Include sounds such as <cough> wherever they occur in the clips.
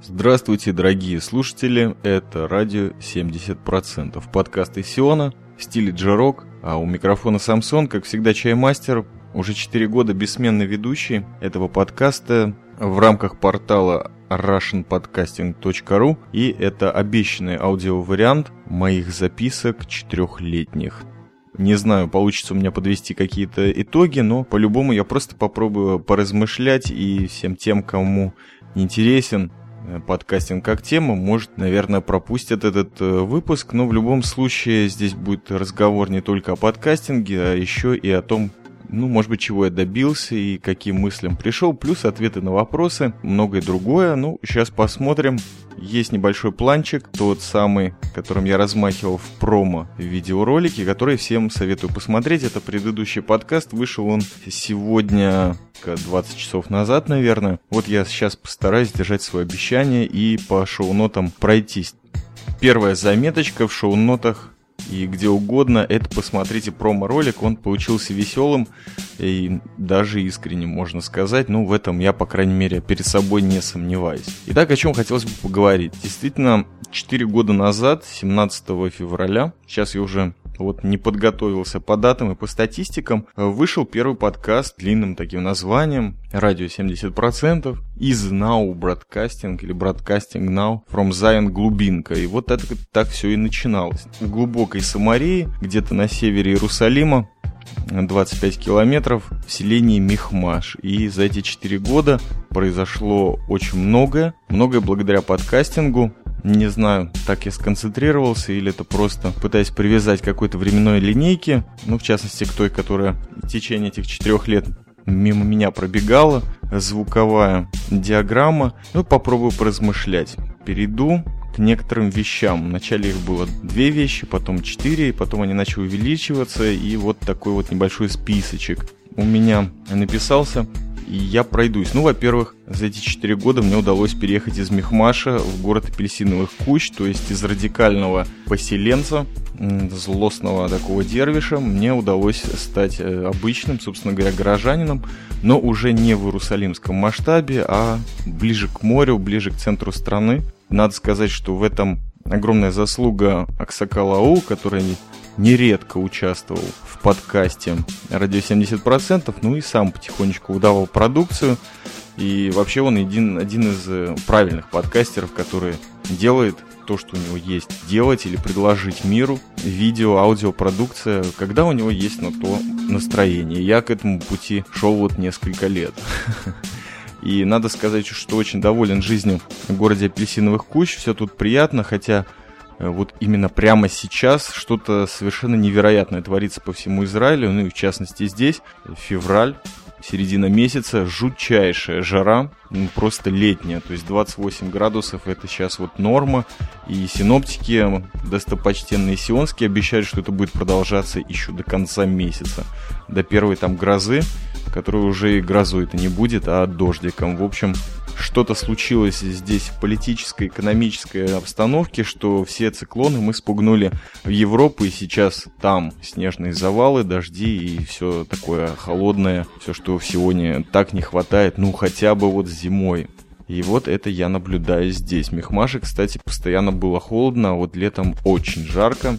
Здравствуйте, дорогие слушатели, это радио 70%, подкаст из Сиона в стиле джарок, а у микрофона Самсон, как всегда, чаймастер, уже 4 года бессменный ведущий этого подкаста в рамках портала russianpodcasting.ru и это обещанный аудиовариант моих записок четырехлетних. Не знаю, получится у меня подвести какие-то итоги, но по-любому я просто попробую поразмышлять и всем тем, кому интересен подкастинг как тема, может, наверное, пропустят этот э, выпуск, но в любом случае здесь будет разговор не только о подкастинге, а еще и о том, ну, может быть, чего я добился и каким мыслям пришел, плюс ответы на вопросы, многое другое. Ну, сейчас посмотрим. Есть небольшой планчик, тот самый, которым я размахивал в промо видеоролике, который всем советую посмотреть. Это предыдущий подкаст, вышел он сегодня 20 часов назад, наверное. Вот я сейчас постараюсь держать свое обещание и по шоу-нотам пройтись. Первая заметочка в шоу-нотах и где угодно, это посмотрите промо-ролик, он получился веселым и даже искренним, можно сказать. Ну, в этом я, по крайней мере, перед собой не сомневаюсь. Итак, о чем хотелось бы поговорить. Действительно, 4 года назад, 17 февраля, сейчас я уже вот не подготовился по датам и по статистикам, вышел первый подкаст длинным таким названием «Радио 70%» из Now Broadcasting или Broadcasting Now from Zion Глубинка. И вот это так все и начиналось. В глубокой Самарии, где-то на севере Иерусалима, 25 километров в селении Михмаш. И за эти 4 года произошло очень многое. Многое благодаря подкастингу. Не знаю, так я сконцентрировался или это просто пытаясь привязать какой-то временной линейке, ну, в частности, к той, которая в течение этих четырех лет мимо меня пробегала, звуковая диаграмма. Ну, попробую поразмышлять. Перейду к некоторым вещам. Вначале их было две вещи, потом четыре, и потом они начали увеличиваться, и вот такой вот небольшой списочек у меня написался и я пройдусь. Ну, во-первых, за эти 4 года мне удалось переехать из Мехмаша в город апельсиновых куч, то есть из радикального поселенца, злостного такого дервиша, мне удалось стать э, обычным, собственно говоря, горожанином, но уже не в иерусалимском масштабе, а ближе к морю, ближе к центру страны. Надо сказать, что в этом огромная заслуга Аксакалау, который нередко участвовал подкасте «Радио 70%», ну и сам потихонечку выдавал продукцию. И вообще он один, один из э, правильных подкастеров, который делает то, что у него есть делать или предложить миру, видео, аудиопродукция, когда у него есть на то настроение. Я к этому пути шел вот несколько лет. <laughs> И надо сказать, что очень доволен жизнью в городе апельсиновых кущ. Все тут приятно, хотя вот именно прямо сейчас что-то совершенно невероятное творится по всему Израилю, ну и в частности здесь, февраль, середина месяца, жутчайшая жара, ну, просто летняя, то есть 28 градусов это сейчас вот норма, и синоптики, достопочтенные сионские, обещают, что это будет продолжаться еще до конца месяца, до первой там грозы, которой уже и грозой это не будет, а дождиком. В общем, что-то случилось здесь в политической, экономической обстановке, что все циклоны мы спугнули в Европу, и сейчас там снежные завалы, дожди и все такое холодное, все, что сегодня так не хватает, ну хотя бы вот зимой. И вот это я наблюдаю здесь. Мехмаше, кстати, постоянно было холодно, а вот летом очень жарко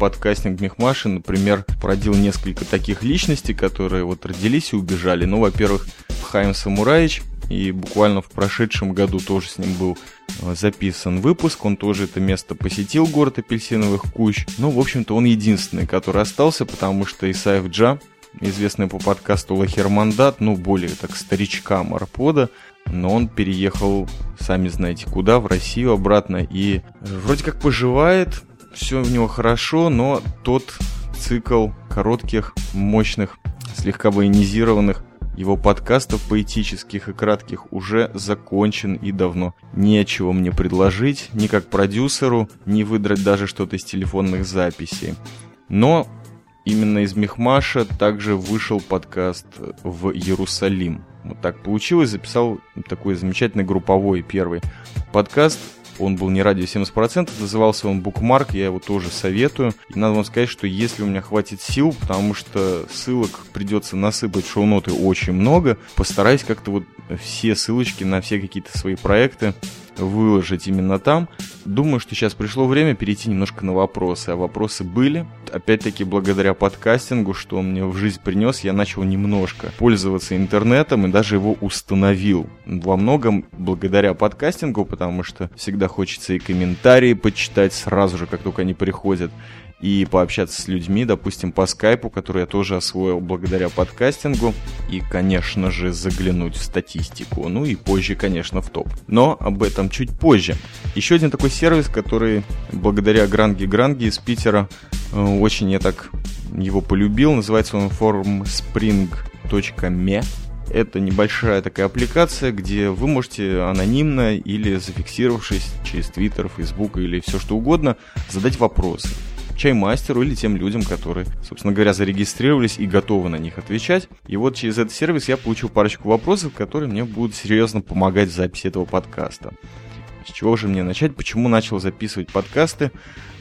подкастинг Мехмаши, например, породил несколько таких личностей, которые вот родились и убежали. Ну, во-первых, Хайм Самураич, и буквально в прошедшем году тоже с ним был э, записан выпуск, он тоже это место посетил, город апельсиновых кущ. Ну, в общем-то, он единственный, который остался, потому что Исаев Джа, известный по подкасту Лахермандат, ну, более так старичка Марпода, но он переехал, сами знаете куда, в Россию обратно, и вроде как поживает, все у него хорошо, но тот цикл коротких, мощных, слегка военизированных его подкастов поэтических и кратких уже закончен и давно. Нечего мне предложить, ни как продюсеру, ни выдрать даже что-то из телефонных записей. Но именно из Мехмаша также вышел подкаст в Иерусалим. Вот так получилось, записал такой замечательный групповой первый подкаст он был не радио 70%, назывался он Bookmark, я его тоже советую. И надо вам сказать, что если у меня хватит сил, потому что ссылок придется насыпать шоу-ноты очень много, постараюсь как-то вот все ссылочки на все какие-то свои проекты выложить именно там. Думаю, что сейчас пришло время перейти немножко на вопросы. А вопросы были. Опять-таки, благодаря подкастингу, что он мне в жизнь принес, я начал немножко пользоваться интернетом и даже его установил. Во многом благодаря подкастингу, потому что всегда хочется и комментарии почитать сразу же, как только они приходят и пообщаться с людьми, допустим, по скайпу, который я тоже освоил благодаря подкастингу, и, конечно же, заглянуть в статистику, ну и позже, конечно, в топ. Но об этом чуть позже. Еще один такой сервис, который благодаря Гранги Гранги из Питера э, очень я так его полюбил, называется он formspring.me. Это небольшая такая аппликация, где вы можете анонимно или зафиксировавшись через Twitter, Facebook или все что угодно задать вопросы чаймастеру или тем людям, которые, собственно говоря, зарегистрировались и готовы на них отвечать. И вот через этот сервис я получил парочку вопросов, которые мне будут серьезно помогать в записи этого подкаста. С чего же мне начать? Почему начал записывать подкасты?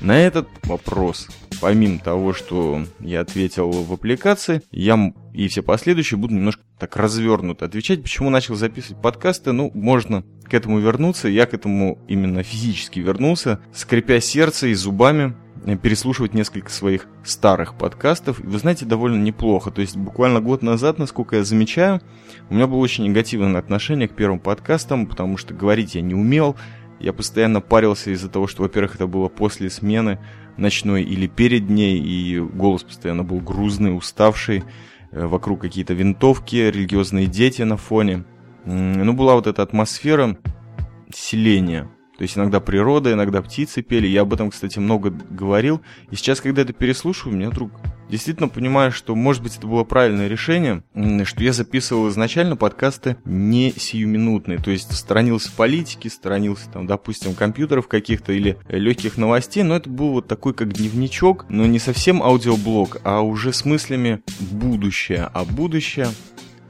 На этот вопрос, помимо того, что я ответил в аппликации, я и все последующие буду немножко так развернуто отвечать. Почему начал записывать подкасты? Ну, можно к этому вернуться. Я к этому именно физически вернулся, скрипя сердце и зубами, переслушивать несколько своих старых подкастов. И вы знаете, довольно неплохо. То есть буквально год назад, насколько я замечаю, у меня было очень негативное отношение к первым подкастам, потому что говорить я не умел. Я постоянно парился из-за того, что, во-первых, это было после смены ночной или перед ней, и голос постоянно был грузный, уставший, э, вокруг какие-то винтовки, религиозные дети на фоне. Ну, была вот эта атмосфера селения, то есть иногда природа, иногда птицы пели. Я об этом, кстати, много говорил. И сейчас, когда это переслушиваю, меня вдруг действительно понимаю, что, может быть, это было правильное решение, что я записывал изначально подкасты не сиюминутные. То есть сторонился политики, сторонился, там, допустим, компьютеров каких-то или легких новостей, но это был вот такой как дневничок, но не совсем аудиоблог, а уже с мыслями будущее. А будущее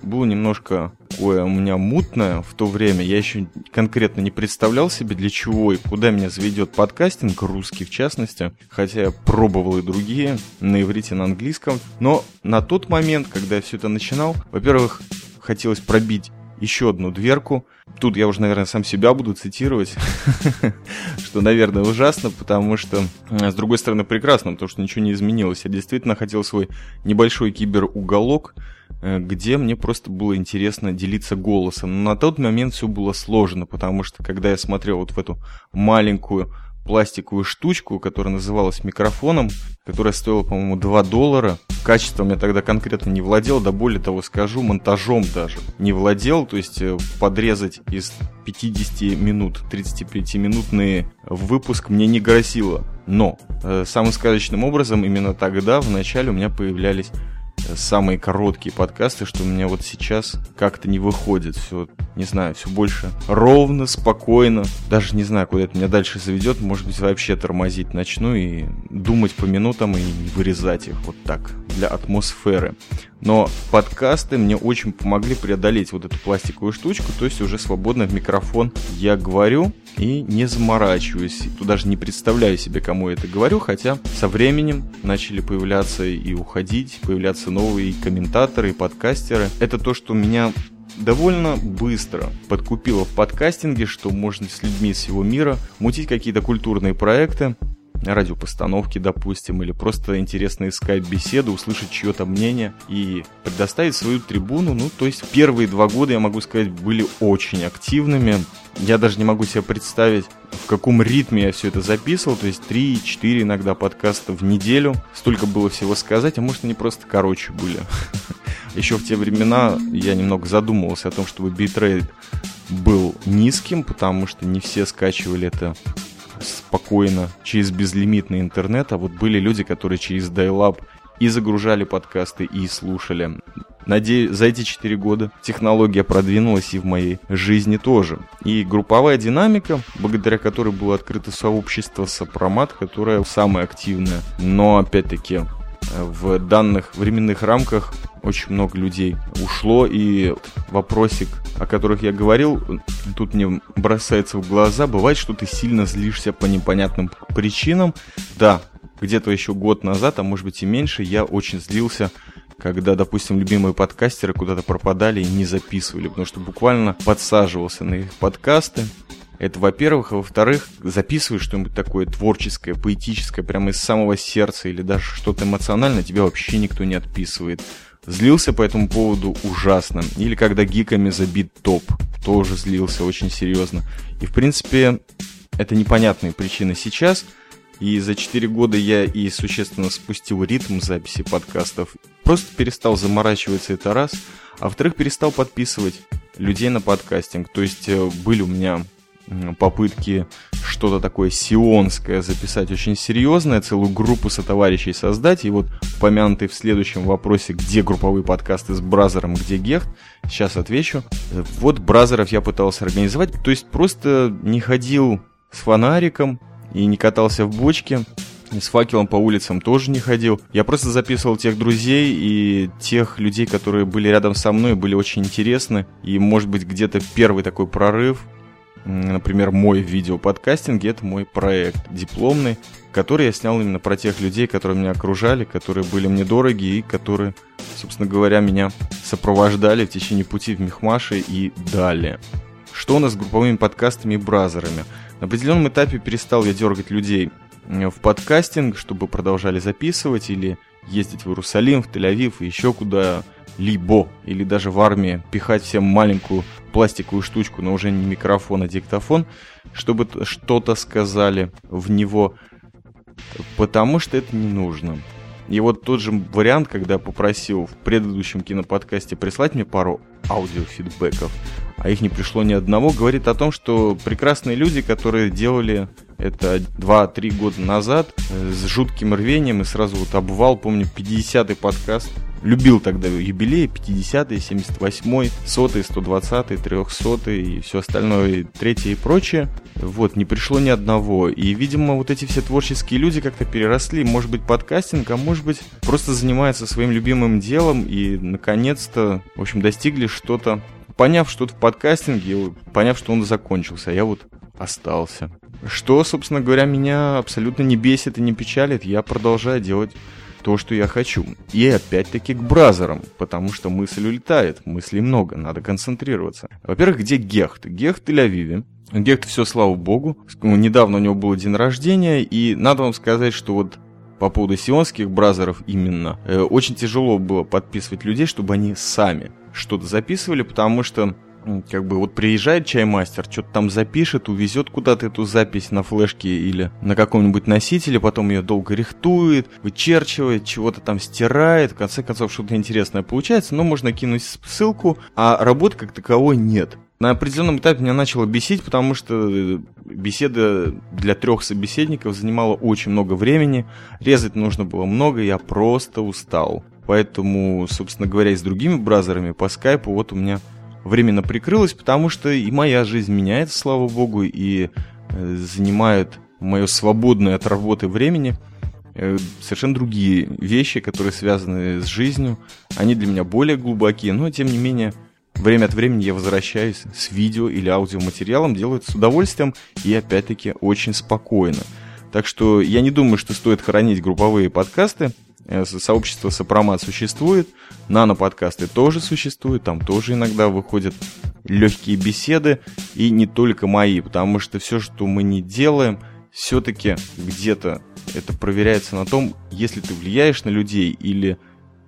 было немножко такое у меня мутное в то время. Я еще конкретно не представлял себе, для чего и куда меня заведет подкастинг, русский в частности. Хотя я пробовал и другие, на иврите, на английском. Но на тот момент, когда я все это начинал, во-первых, хотелось пробить еще одну дверку. Тут я уже, наверное, сам себя буду цитировать, <laughs> что, наверное, ужасно, потому что, с другой стороны, прекрасно, потому что ничего не изменилось. Я действительно хотел свой небольшой киберуголок, Э, где мне просто было интересно делиться голосом. Но на тот момент все было сложно, потому что когда я смотрел вот в эту маленькую пластиковую штучку, которая называлась микрофоном, которая стоила, по-моему, 2 доллара. Качеством я тогда конкретно не владел, да более того скажу, монтажом даже не владел, то есть э, подрезать из 50 минут, 35-минутный выпуск мне не грозило. Но э, самым сказочным образом именно тогда, в начале, у меня появлялись самые короткие подкасты, что у меня вот сейчас как-то не выходит. Все, не знаю, все больше ровно, спокойно. Даже не знаю, куда это меня дальше заведет. Может быть, вообще тормозить начну и думать по минутам и вырезать их вот так для атмосферы. Но подкасты мне очень помогли преодолеть вот эту пластиковую штучку, то есть уже свободно в микрофон я говорю и не заморачиваюсь. Даже не представляю себе, кому я это говорю, хотя со временем начали появляться и уходить, появляться новые комментаторы, и подкастеры. Это то, что меня довольно быстро подкупило в подкастинге, что можно с людьми из всего мира мутить какие-то культурные проекты, радиопостановки, допустим, или просто интересно искать беседу, услышать чье-то мнение и предоставить свою трибуну. Ну, то есть первые два года, я могу сказать, были очень активными. Я даже не могу себе представить, в каком ритме я все это записывал, то есть 3-4 иногда подкаста в неделю. Столько было всего сказать, а может они просто короче были. <laughs> Еще в те времена я немного задумывался о том, чтобы битрейт был низким, потому что не все скачивали это спокойно через безлимитный интернет, а вот были люди, которые через Dial-Up и загружали подкасты, и слушали. Надеюсь, за эти 4 года технология продвинулась и в моей жизни тоже. И групповая динамика, благодаря которой было открыто сообщество Сопромат, которое самое активное. Но, опять-таки, в данных временных рамках очень много людей ушло, и вопросик, о которых я говорил, тут мне бросается в глаза, бывает, что ты сильно злишься по непонятным причинам. Да, где-то еще год назад, а может быть и меньше, я очень злился когда, допустим, любимые подкастеры куда-то пропадали и не записывали, потому что буквально подсаживался на их подкасты, Это, во-первых. А во-вторых, записываешь что-нибудь такое творческое, поэтическое, прямо из самого сердца или даже что-то эмоциональное, тебя вообще никто не отписывает. Злился по этому поводу ужасно. Или когда гиками забит топ. Тоже злился очень серьезно. И, в принципе, это непонятные причины сейчас. И за 4 года я и существенно спустил ритм записи подкастов. Просто перестал заморачиваться это раз. А во-вторых, перестал подписывать людей на подкастинг. То есть э, были у меня попытки что-то такое сионское записать очень серьезное, целую группу сотоварищей создать. И вот помянутый в следующем вопросе, где групповые подкасты с Бразером, где Гехт, сейчас отвечу. Вот Бразеров я пытался организовать, то есть просто не ходил с фонариком и не катался в бочке. С факелом по улицам тоже не ходил. Я просто записывал тех друзей и тех людей, которые были рядом со мной, были очень интересны. И, может быть, где-то первый такой прорыв например, мой видеоподкастинг, это мой проект дипломный, который я снял именно про тех людей, которые меня окружали, которые были мне дороги и которые, собственно говоря, меня сопровождали в течение пути в Мехмаше и далее. Что у нас с групповыми подкастами и бразерами? На определенном этапе перестал я дергать людей в подкастинг, чтобы продолжали записывать или ездить в Иерусалим, в Тель-Авив и еще куда либо, или даже в армии, пихать всем маленькую пластиковую штучку, но уже не микрофон, а диктофон, чтобы что-то сказали в него, потому что это не нужно. И вот тот же вариант, когда попросил в предыдущем киноподкасте прислать мне пару аудиофидбэков, а их не пришло ни одного, говорит о том, что прекрасные люди, которые делали это 2-3 года назад э, с жутким рвением и сразу вот обвал, помню, 50-й подкаст, любил тогда юбилеи 50-й, 78-й, 100-й, 120-й, 300-й и все остальное, третье и прочее. Вот, не пришло ни одного. И, видимо, вот эти все творческие люди как-то переросли, может быть, подкастинг, а может быть, просто занимаются своим любимым делом и, наконец-то, в общем, достигли что-то, поняв что-то в подкастинге, поняв, что он закончился, а я вот остался. Что, собственно говоря, меня абсолютно не бесит и не печалит, я продолжаю делать то, что я хочу. И опять-таки к бразерам, потому что мысль улетает, мыслей много, надо концентрироваться. Во-первых, где Гехт? Гехт в Тель-Авиве. Гехт все, слава богу. Недавно у него был день рождения, и надо вам сказать, что вот по поводу сионских бразеров именно, э, очень тяжело было подписывать людей, чтобы они сами что-то записывали, потому что как бы вот приезжает чаймастер, что-то там запишет, увезет куда-то эту запись на флешке или на каком-нибудь носителе, потом ее долго рихтует, вычерчивает, чего-то там стирает, в конце концов что-то интересное получается, но можно кинуть ссылку, а работы как таковой нет. На определенном этапе меня начало бесить, потому что э, беседа для трех собеседников занимала очень много времени, резать нужно было много, я просто устал. Поэтому, собственно говоря, и с другими бразерами по скайпу вот у меня временно прикрылась, потому что и моя жизнь меняется, слава богу, и э, занимает мое свободное от работы времени э, совершенно другие вещи, которые связаны с жизнью. Они для меня более глубокие, но тем не менее время от времени я возвращаюсь с видео или аудиоматериалом, делаю это с удовольствием и опять-таки очень спокойно. Так что я не думаю, что стоит хоронить групповые подкасты. Э, сообщество Сопромат существует, нано-подкасты тоже существуют, там тоже иногда выходят легкие беседы, и не только мои, потому что все, что мы не делаем, все-таки где-то это проверяется на том, если ты влияешь на людей или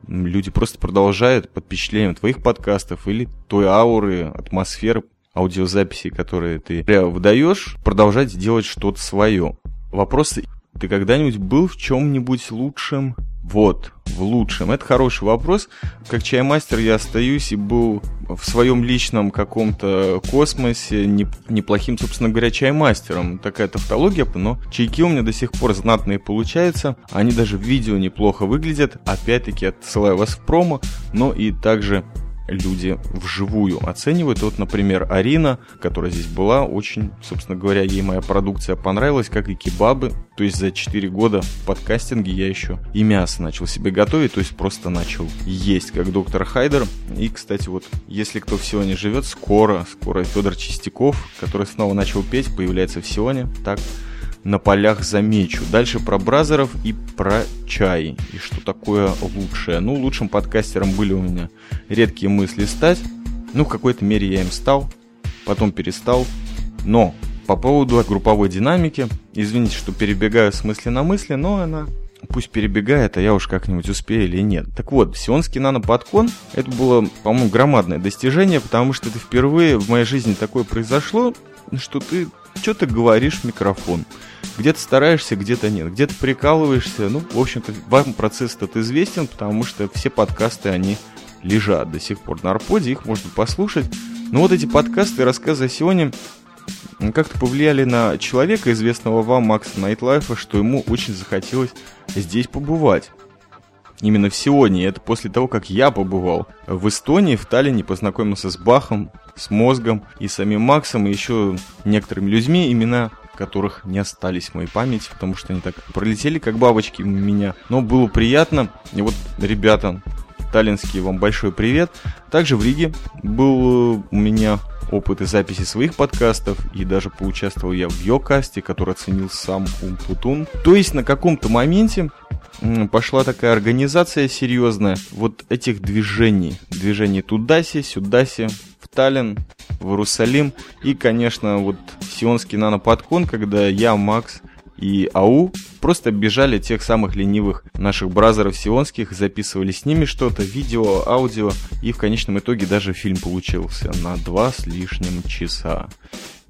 люди просто продолжают под впечатлением твоих подкастов или той ауры, атмосферы, аудиозаписи, которые ты выдаешь, продолжать делать что-то свое. Вопрос, ты когда-нибудь был в чем-нибудь лучшем вот, в лучшем. Это хороший вопрос. Как чаймастер я остаюсь и был в своем личном каком-то космосе неплохим, собственно говоря, чаймастером. Такая тавтология, но чайки у меня до сих пор знатные получаются. Они даже в видео неплохо выглядят. Опять-таки отсылаю вас в промо, но и также люди вживую оценивают. Вот, например, Арина, которая здесь была, очень, собственно говоря, ей моя продукция понравилась, как и кебабы. То есть за 4 года в подкастинге я еще и мясо начал себе готовить, то есть просто начал есть, как доктор Хайдер. И, кстати, вот, если кто в Сионе живет, скоро, скоро Федор Чистяков, который снова начал петь, появляется в Сионе. Так, на полях замечу. Дальше про бразеров и про чай. И что такое лучшее. Ну, лучшим подкастером были у меня редкие мысли стать. Ну, в какой-то мере я им стал, потом перестал. Но по поводу групповой динамики. Извините, что перебегаю с мысли на мысли, но она пусть перебегает, а я уж как-нибудь успею или нет. Так вот, сионский наноподкон, это было, по-моему, громадное достижение, потому что это впервые в моей жизни такое произошло, что ты что-то говоришь в микрофон. Где-то стараешься, где-то нет. Где-то прикалываешься. Ну, в общем-то, вам процесс этот известен, потому что все подкасты, они лежат до сих пор на арподе, их можно послушать. Но вот эти подкасты и рассказы о Сионе как-то повлияли на человека, известного вам Макса Найтлайфа, что ему очень захотелось здесь побывать. Именно в Сионе. Это после того, как я побывал в Эстонии, в Таллине, познакомился с Бахом, с Мозгом и самим Максом, и еще некоторыми людьми, имена которых не остались в моей памяти, потому что они так пролетели, как бабочки у меня. Но было приятно. И вот, ребята, таллинские, вам большой привет. Также в Риге был у меня опыт и записи своих подкастов, и даже поучаствовал я в Йокасте, который оценил сам Умпутун. То есть на каком-то моменте пошла такая организация серьезная вот этих движений. Движений туда-си, сюда-си, Таллин, в Иерусалим. И, конечно, вот сионский наноподкон, когда я, Макс и АУ просто бежали тех самых ленивых наших бразеров сионских, записывали с ними что-то, видео, аудио, и в конечном итоге даже фильм получился на два с лишним часа.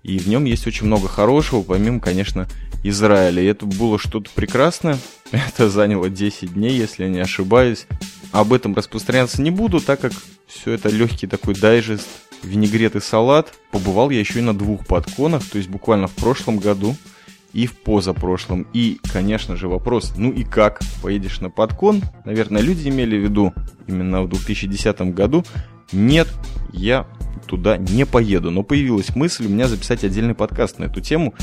И в нем есть очень много хорошего, помимо, конечно, Израиля. И это было что-то прекрасное. <laughs> Это заняло 10 дней, если я не ошибаюсь. Об этом распространяться не буду, так как все это легкий такой дайджест, винегрет и салат. Побывал я еще и на двух подконах, то есть буквально в прошлом году и в позапрошлом. И, конечно же, вопрос, ну и как? Поедешь на подкон? Наверное, люди имели в виду именно в 2010 году. Нет, я туда не поеду. Но появилась мысль у меня записать отдельный подкаст на эту тему,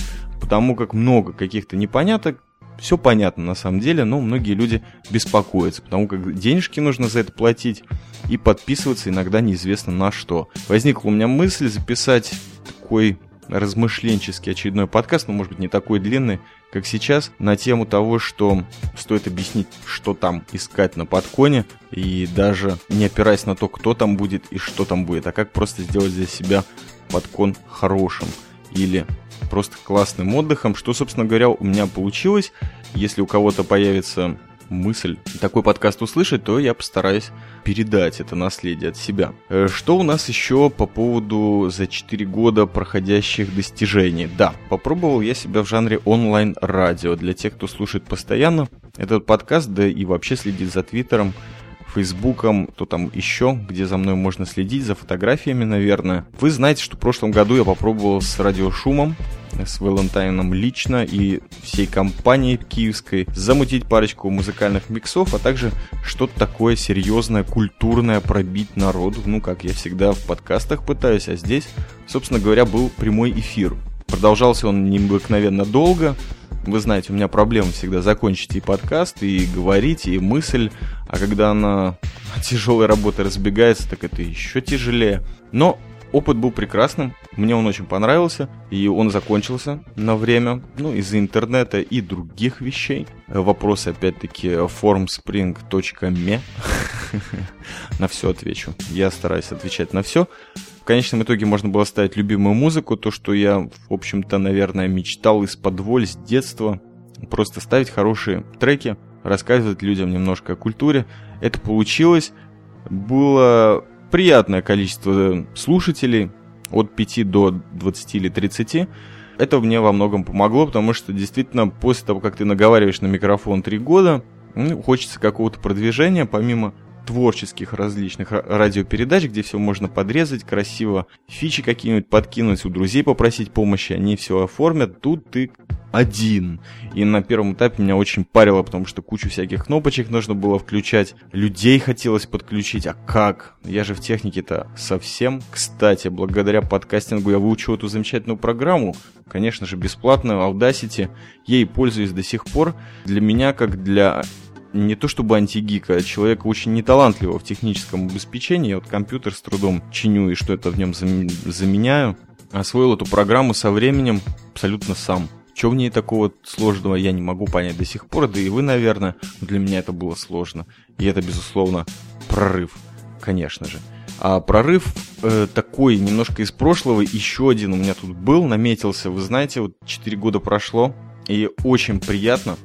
потому как много каких-то непоняток. Все понятно на самом деле, но многие люди беспокоятся, потому как денежки нужно за это платить и подписываться иногда неизвестно на что. Возникла у меня мысль записать такой размышленческий очередной подкаст, но может быть не такой длинный, как сейчас, на тему того, что стоит объяснить, что там искать на подконе, и даже не опираясь на то, кто там будет и что там будет, а как просто сделать для себя подкон хорошим или просто классным отдыхом, что, собственно говоря, у меня получилось. Если у кого-то появится мысль такой подкаст услышать, то я постараюсь передать это наследие от себя. Э, что у нас еще по поводу за 4 года проходящих достижений? Да, попробовал я себя в жанре онлайн-радио. Для тех, кто слушает постоянно этот подкаст, да и вообще следит за Твиттером, Фейсбуком, то там еще, где за мной можно следить, за фотографиями, наверное. Вы знаете, что в прошлом году я попробовал с радиошумом с Валентайном лично и всей компанией киевской замутить парочку музыкальных миксов, а также что-то такое серьезное, культурное пробить народу, ну, как я всегда в подкастах пытаюсь, а здесь, собственно говоря, был прямой эфир. Продолжался он необыкновенно долго, вы знаете, у меня проблема всегда закончить и подкаст, и говорить, и мысль, а когда она тяжелой работы разбегается, так это еще тяжелее. Но Опыт был прекрасным, мне он очень понравился, и он закончился на время, ну, из-за интернета и других вещей. Вопросы, опять-таки, formspring.me. <laughs> <laughs> На все отвечу. Я стараюсь отвечать на все. В конечном итоге можно было ставить любимую музыку, то, что я, в общем-то, наверное, мечтал из-под воль с детства. Просто ставить хорошие треки, рассказывать людям немножко о культуре. Это получилось. Было приятное количество слушателей, от 5 до 20 или 30. Это мне во многом помогло, потому что действительно после того, как ты наговариваешь на микрофон 3 года, ну, хочется какого-то продвижения, помимо творческих различных радиопередач, где все можно подрезать, красиво фичи какие-нибудь подкинуть, у друзей попросить помощи, они все оформят. Тут ты один. И на первом этапе меня очень парило, потому что кучу всяких кнопочек нужно было включать. Людей хотелось подключить. А как? Я же в технике-то совсем. Кстати, благодаря подкастингу я выучил эту замечательную программу. Конечно же, бесплатную, Audacity. Ей пользуюсь до сих пор. Для меня, как для не то чтобы антигика, а человека очень неталантливого в техническом обеспечении. Я вот компьютер с трудом чиню и что это в нем заменяю. Освоил эту программу со временем абсолютно сам. Что в ней такого сложного, я не могу понять до сих пор, да и вы, наверное, для меня это было сложно. И это, безусловно, прорыв, конечно же. А прорыв э, такой немножко из прошлого, еще один у меня тут был, наметился. Вы знаете, вот 4 года прошло, и очень приятно,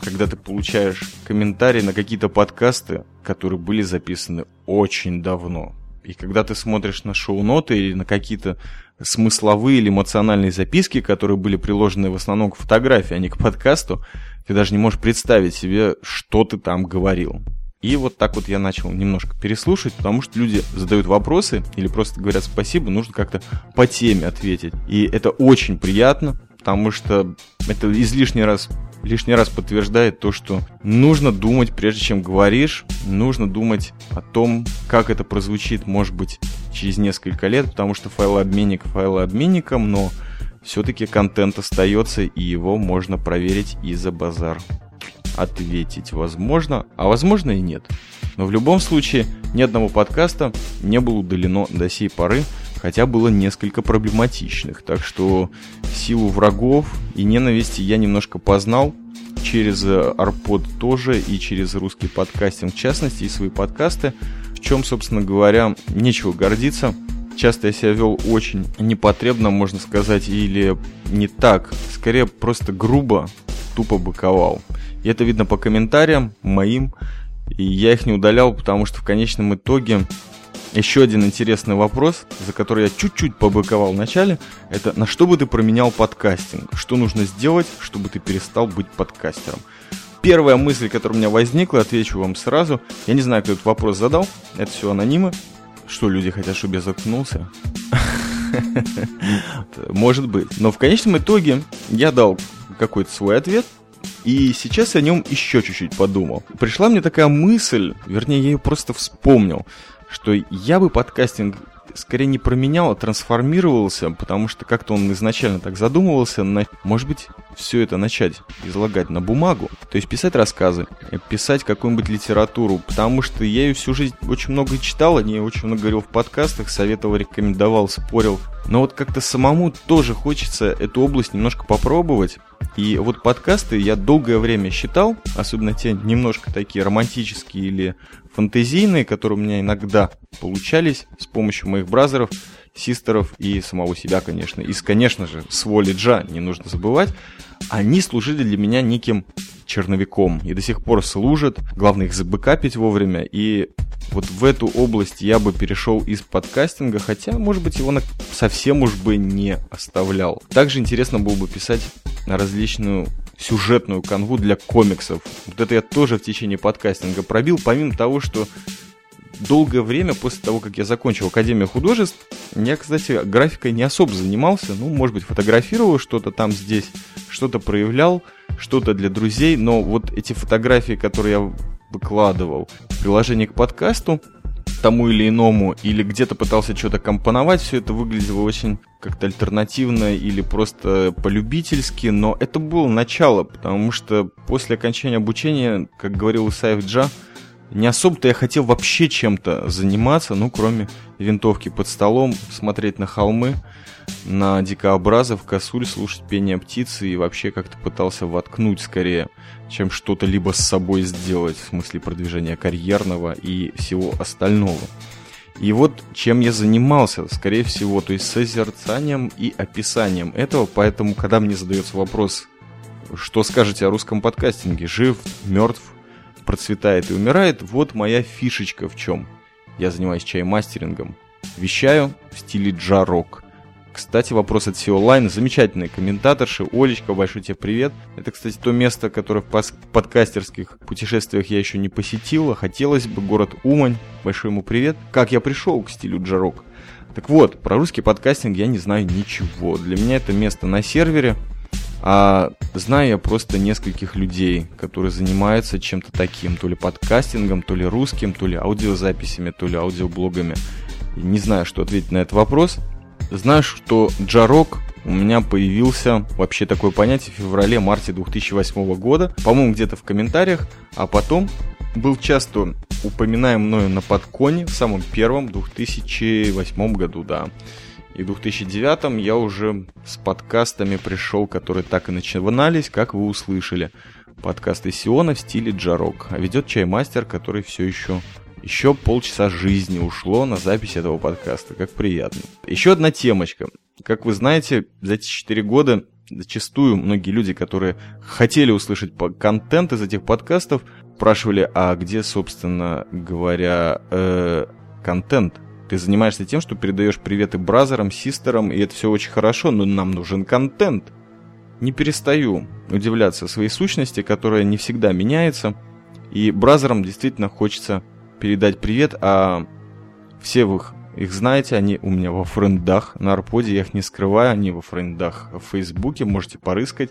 когда ты получаешь комментарии на какие-то подкасты, которые были записаны очень давно. И когда ты смотришь на шоу-ноты или на какие-то смысловые или эмоциональные записки, которые были приложены в основном к фотографии, а не к подкасту, ты даже не можешь представить себе, что ты там говорил. И вот так вот я начал немножко переслушать, потому что люди задают вопросы или просто говорят спасибо, нужно как-то по теме ответить. И это очень приятно, потому что это излишний раз лишний раз подтверждает то, что нужно думать, прежде чем говоришь, нужно думать о том, как это прозвучит, может быть, через несколько лет, потому что файлообменник файлообменником, но все-таки контент остается, и его можно проверить и за базар ответить возможно, а возможно и нет. Но в любом случае ни одного подкаста не было удалено до сей поры, хотя было несколько проблематичных. Так что силу врагов и ненависти я немножко познал через Арпод тоже и через русский подкастинг в частности и свои подкасты, в чем, собственно говоря, нечего гордиться. Часто я себя вел очень непотребно, можно сказать, или не так, скорее просто грубо, тупо быковал. И это видно по комментариям моим. И я их не удалял, потому что в конечном итоге еще один интересный вопрос, за который я чуть-чуть побыковал в начале, это на что бы ты променял подкастинг? Что нужно сделать, чтобы ты перестал быть подкастером? Первая мысль, которая у меня возникла, отвечу вам сразу. Я не знаю, кто этот вопрос задал. Это все анонимы. Что, люди хотят, чтобы я заткнулся? <laughs> Может быть. Но в конечном итоге я дал какой-то свой ответ. И сейчас я о нем еще чуть-чуть подумал. Пришла мне такая мысль, вернее, я ее просто вспомнил, что я бы подкастинг скорее не променял, а трансформировался, потому что как-то он изначально так задумывался, на, может быть, все это начать излагать на бумагу, то есть писать рассказы, писать какую-нибудь литературу, потому что я ее всю жизнь очень много читал, о ней очень много говорил в подкастах, советовал, рекомендовал, спорил, но вот как-то самому тоже хочется эту область немножко попробовать, и вот подкасты я долгое время считал, особенно те немножко такие романтические или фантазийные, которые у меня иногда получались с помощью моих бразеров, систеров и самого себя, конечно. И, конечно же, с воли Джа, не нужно забывать, они служили для меня неким черновиком и до сих пор служат. Главное их забэкапить вовремя. И вот в эту область я бы перешел из подкастинга, хотя, может быть, его на... совсем уж бы не оставлял. Также интересно было бы писать на различную сюжетную канву для комиксов. Вот это я тоже в течение подкастинга пробил, помимо того, что долгое время после того, как я закончил Академию художеств, я, кстати, графикой не особо занимался. Ну, может быть, фотографировал что-то там здесь, что-то проявлял, что-то для друзей. Но вот эти фотографии, которые я выкладывал в приложении к подкасту, тому или иному, или где-то пытался что-то компоновать, все это выглядело очень как-то альтернативно или просто полюбительски, но это было начало, потому что после окончания обучения, как говорил Исаев Джа, не особо-то я хотел вообще чем-то заниматься, ну, кроме винтовки под столом, смотреть на холмы, на дикообразов, косуль, слушать пение птицы и вообще как-то пытался воткнуть скорее, чем что-то либо с собой сделать, в смысле продвижения карьерного и всего остального. И вот чем я занимался, скорее всего, то есть созерцанием и описанием этого, поэтому, когда мне задается вопрос, что скажете о русском подкастинге, жив, мертв, процветает и умирает, вот моя фишечка в чем. Я занимаюсь чаймастерингом, вещаю в стиле джарок – кстати, вопрос от SEO Line. Замечательные комментаторши. Олечка, большой тебе привет. Это, кстати, то место, которое в подкастерских путешествиях я еще не посетил. Хотелось бы. Город Умань. Большой ему привет. Как я пришел к стилю джарок? Так вот, про русский подкастинг я не знаю ничего. Для меня это место на сервере. А знаю я просто нескольких людей, которые занимаются чем-то таким, то ли подкастингом, то ли русским, то ли аудиозаписями, то ли аудиоблогами. не знаю, что ответить на этот вопрос. Знаю, что джарок у меня появился вообще такое понятие в феврале-марте 2008 года, по-моему, где-то в комментариях, а потом был часто упоминаем мною на подконе в самом первом 2008 году, да. И в 2009 я уже с подкастами пришел, которые так и начинались, как вы услышали. Подкасты Сиона в стиле джарок. А ведет чаймастер, который все еще Еще полчаса жизни ушло на запись этого подкаста. Как приятно. Еще одна темочка. Как вы знаете, за эти 4 года зачастую многие люди, которые хотели услышать контент из этих подкастов, спрашивали, а где, собственно говоря, э, контент? Ты занимаешься тем, что передаешь приветы бразерам, систерам, и это все очень хорошо, но нам нужен контент. Не перестаю удивляться своей сущности, которая не всегда меняется, и бразерам действительно хочется передать привет, а все вы их, их знаете, они у меня во френдах на Арподе, я их не скрываю, они во френдах в Фейсбуке, можете порыскать,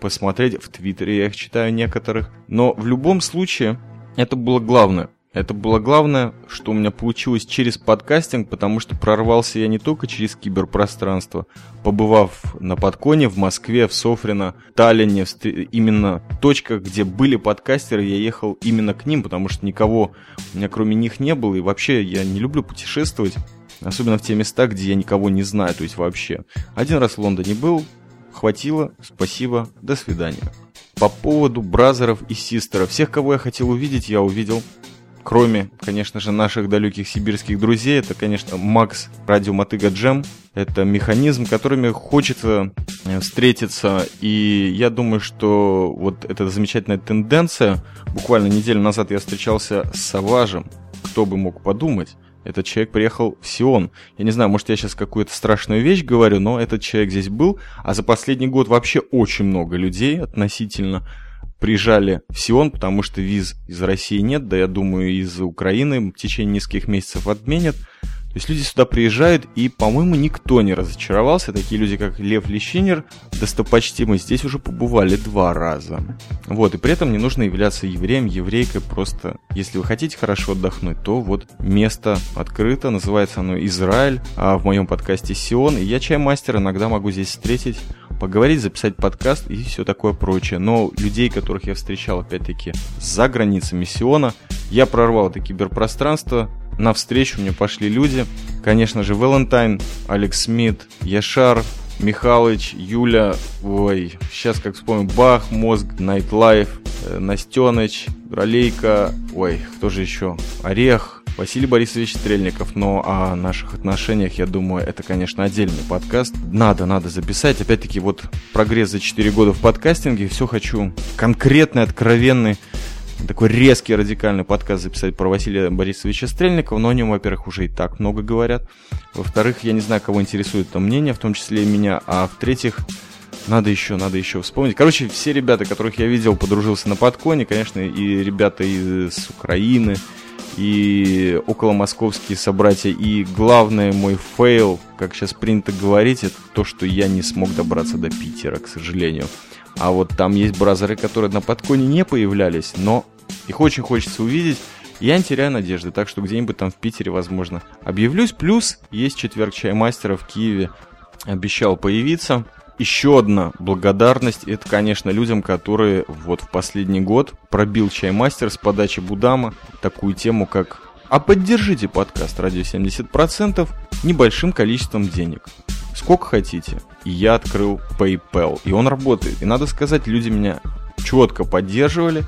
посмотреть, в Твиттере я их читаю некоторых. Но в любом случае, это было главное. Это было главное, что у меня получилось через подкастинг, потому что прорвался я не только через киберпространство, побывав на подконе в Москве, в Софрино, Таллине, в именно точках, где были подкастеры, я ехал именно к ним, потому что никого у меня кроме них не было, и вообще я не люблю путешествовать, особенно в те места, где я никого не знаю, то есть вообще. Один раз в Лондоне был, хватило, спасибо, до свидания. По поводу бразеров и систеров, всех, кого я хотел увидеть, я увидел кроме, конечно же, наших далеких сибирских друзей, это, конечно, Макс Радио Мотыга Джем. Это механизм, которыми хочется э, встретиться. И я думаю, что вот эта замечательная тенденция, буквально неделю назад я встречался с Саважем. Кто бы мог подумать? Этот человек приехал в Сион. Я не знаю, может, я сейчас какую-то страшную вещь говорю, но этот человек здесь был. А за последний год вообще очень много людей относительно приезжали в Сион, потому что виз из России нет, да я думаю, из Украины в течение нескольких месяцев отменят. То есть люди сюда приезжают, и, по-моему, никто не разочаровался. Такие люди, как Лев Лещинер, достопочтимый, здесь уже побывали два раза. Вот, и при этом не нужно являться евреем, еврейкой, просто, если вы хотите хорошо отдохнуть, то вот место открыто, называется оно Израиль, а в моем подкасте Сион, и я чаймастер, иногда могу здесь встретить поговорить, записать подкаст и все такое прочее. Но людей, которых я встречал, опять-таки, за границами Сиона, я прорвал это киберпространство, навстречу мне пошли люди. Конечно же, Валентайн, Алекс Смит, Яшар, Михалыч, Юля, ой, сейчас как вспомню, Бах, Мозг, Найтлайф, э, Настеныч, Ролейка, ой, кто же еще? Орех, Василий Борисович Стрельников. Но о наших отношениях, я думаю, это, конечно, отдельный подкаст. Надо, надо записать. Опять-таки, вот прогресс за 4 года в подкастинге. Все хочу конкретный, откровенный такой резкий, радикальный подкаст записать про Василия Борисовича Стрельникова, но о нем, во-первых, уже и так много говорят. Во-вторых, я не знаю, кого интересует это мнение, в том числе и меня. А в-третьих, надо еще, надо еще вспомнить. Короче, все ребята, которых я видел, подружился на подконе, конечно, и ребята из Украины, и около московские собратья. И главное мой фейл, как сейчас принято говорить, это то, что я не смог добраться до Питера, к сожалению. А вот там есть бразеры, которые на подконе не появлялись, но их очень хочется увидеть. Я не теряю надежды, так что где-нибудь там в Питере, возможно, объявлюсь. Плюс есть четверг чаймастера в Киеве. Обещал появиться. Еще одна благодарность, это, конечно, людям, которые вот в последний год пробил чаймастер с подачи Будама такую тему, как «А поддержите подкаст «Радио 70%» небольшим количеством денег». Сколько хотите. И я открыл PayPal, и он работает. И надо сказать, люди меня четко поддерживали.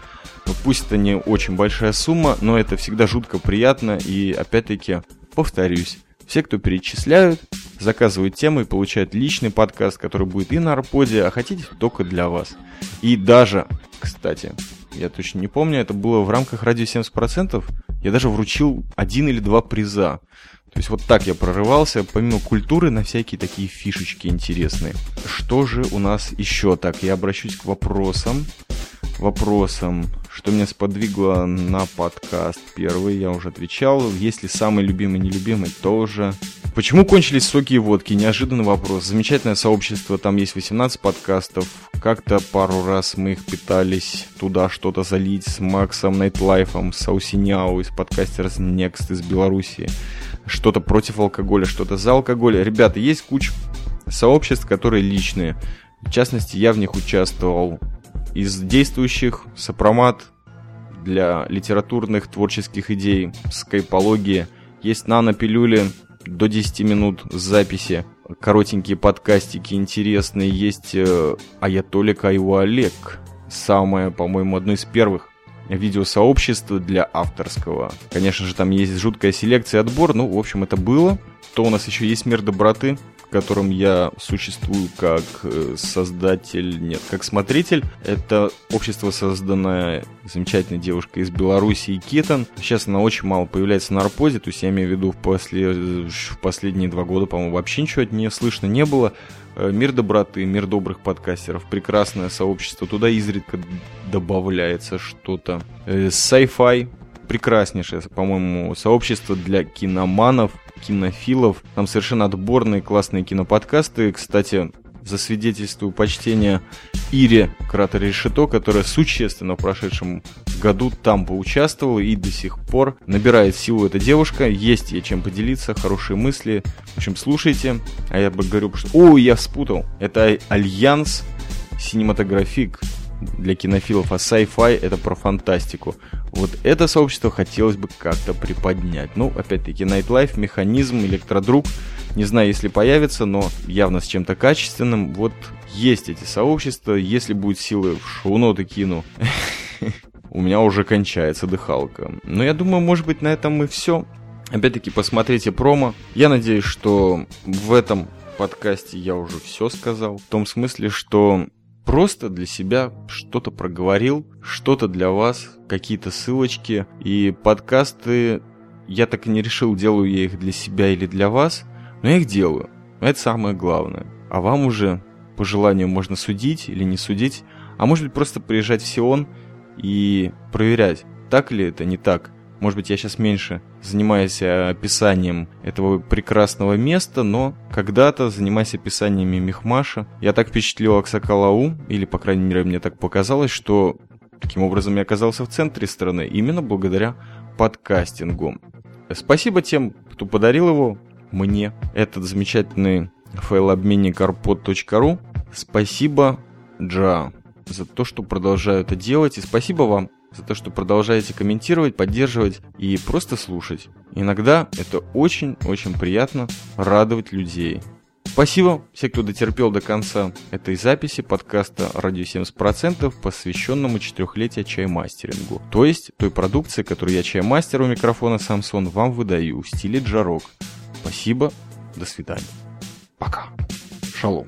Ну, пусть это не очень большая сумма, но это всегда жутко приятно. И опять-таки, повторюсь, все, кто перечисляют, заказывают темы и получают личный подкаст, который будет и на Арподе, а хотите только для вас. И даже, кстати, я точно не помню, это было в рамках радио 70%, я даже вручил один или два приза. То есть вот так я прорывался, помимо культуры, на всякие такие фишечки интересные. Что же у нас еще так? Я обращусь к вопросам. Вопросам, что меня сподвигло на подкаст первый, я уже отвечал. Есть ли самый любимый, нелюбимый, тоже. Почему кончились соки и водки? Неожиданный вопрос. Замечательное сообщество, там есть 18 подкастов. Как-то пару раз мы их пытались туда что-то залить с Максом Найтлайфом, с Аусиняу из подкастерс Next из Белоруссии что-то против алкоголя, что-то за алкоголь. Ребята, есть куча сообществ, которые личные. В частности, я в них участвовал. Из действующих сопромат для литературных творческих идей, скайпологии. Есть нано-пилюли до 10 минут записи. Коротенькие подкастики интересные. Есть э, Аятолик Айу Олег. Самое, по-моему, одно из первых видеосообщество для авторского. Конечно же, там есть жуткая селекция отбор, ну, в общем, это было. То у нас еще есть мир доброты, в котором я существую как э, создатель, нет, как смотритель. Это общество, созданное замечательной девушкой из Беларуси, Кетан. Сейчас она очень мало появляется на Арпозе, то есть я имею в виду в, после, в последние два года, по-моему, вообще ничего от нее слышно не было. Э, мир доброты, мир добрых подкастеров, прекрасное сообщество. Туда изредка добавляется что-то. Э, sci-fi, прекраснейшее, по-моему, сообщество для киноманов, кинофилов. Там совершенно отборные классные киноподкасты. Кстати, засвидетельствую почтение Ире Кратер Решето, которая существенно в прошедшем году там поучаствовала и до сих пор набирает силу эта девушка. Есть ей чем поделиться, хорошие мысли. В общем, слушайте. А я бы говорю, что... О, я спутал. Это Альянс Синематографик для кинофилов, а sci-fi это про фантастику. Вот это сообщество хотелось бы как-то приподнять. Ну, опять-таки, Nightlife, Механизм, Электродруг, не знаю, если появится, но явно с чем-то качественным. Вот есть эти сообщества, если будет силы в шоу-ноты кину. У меня уже кончается дыхалка. Но я думаю, может быть, на этом и все. Опять-таки, посмотрите промо. Я надеюсь, что в этом подкасте я уже все сказал. В том смысле, что просто для себя что-то проговорил, что-то для вас, какие-то ссылочки. И подкасты, я так и не решил, делаю я их для себя или для вас, но я их делаю. Это самое главное. А вам уже по желанию можно судить или не судить, а может быть просто приезжать в Сион и проверять, так ли это, не так. Может быть, я сейчас меньше занимаюсь э, описанием этого прекрасного места, но когда-то, занимаясь описаниями Мехмаша, я так впечатлил Аксакалау, или, по крайней мере, мне так показалось, что таким образом я оказался в центре страны, именно благодаря подкастингу. Спасибо тем, кто подарил его мне, этот замечательный файлообменник arpod.ru. Спасибо, Джа, за то, что продолжаю это делать, и спасибо вам за то, что продолжаете комментировать, поддерживать и просто слушать. Иногда это очень-очень приятно радовать людей. Спасибо всем, кто дотерпел до конца этой записи подкаста «Радио 70%», посвященному четырехлетию чаймастерингу. То есть той продукции, которую я чаймастер у микрофона Samsung вам выдаю в стиле джарок. Спасибо, до свидания. Пока. Шалом.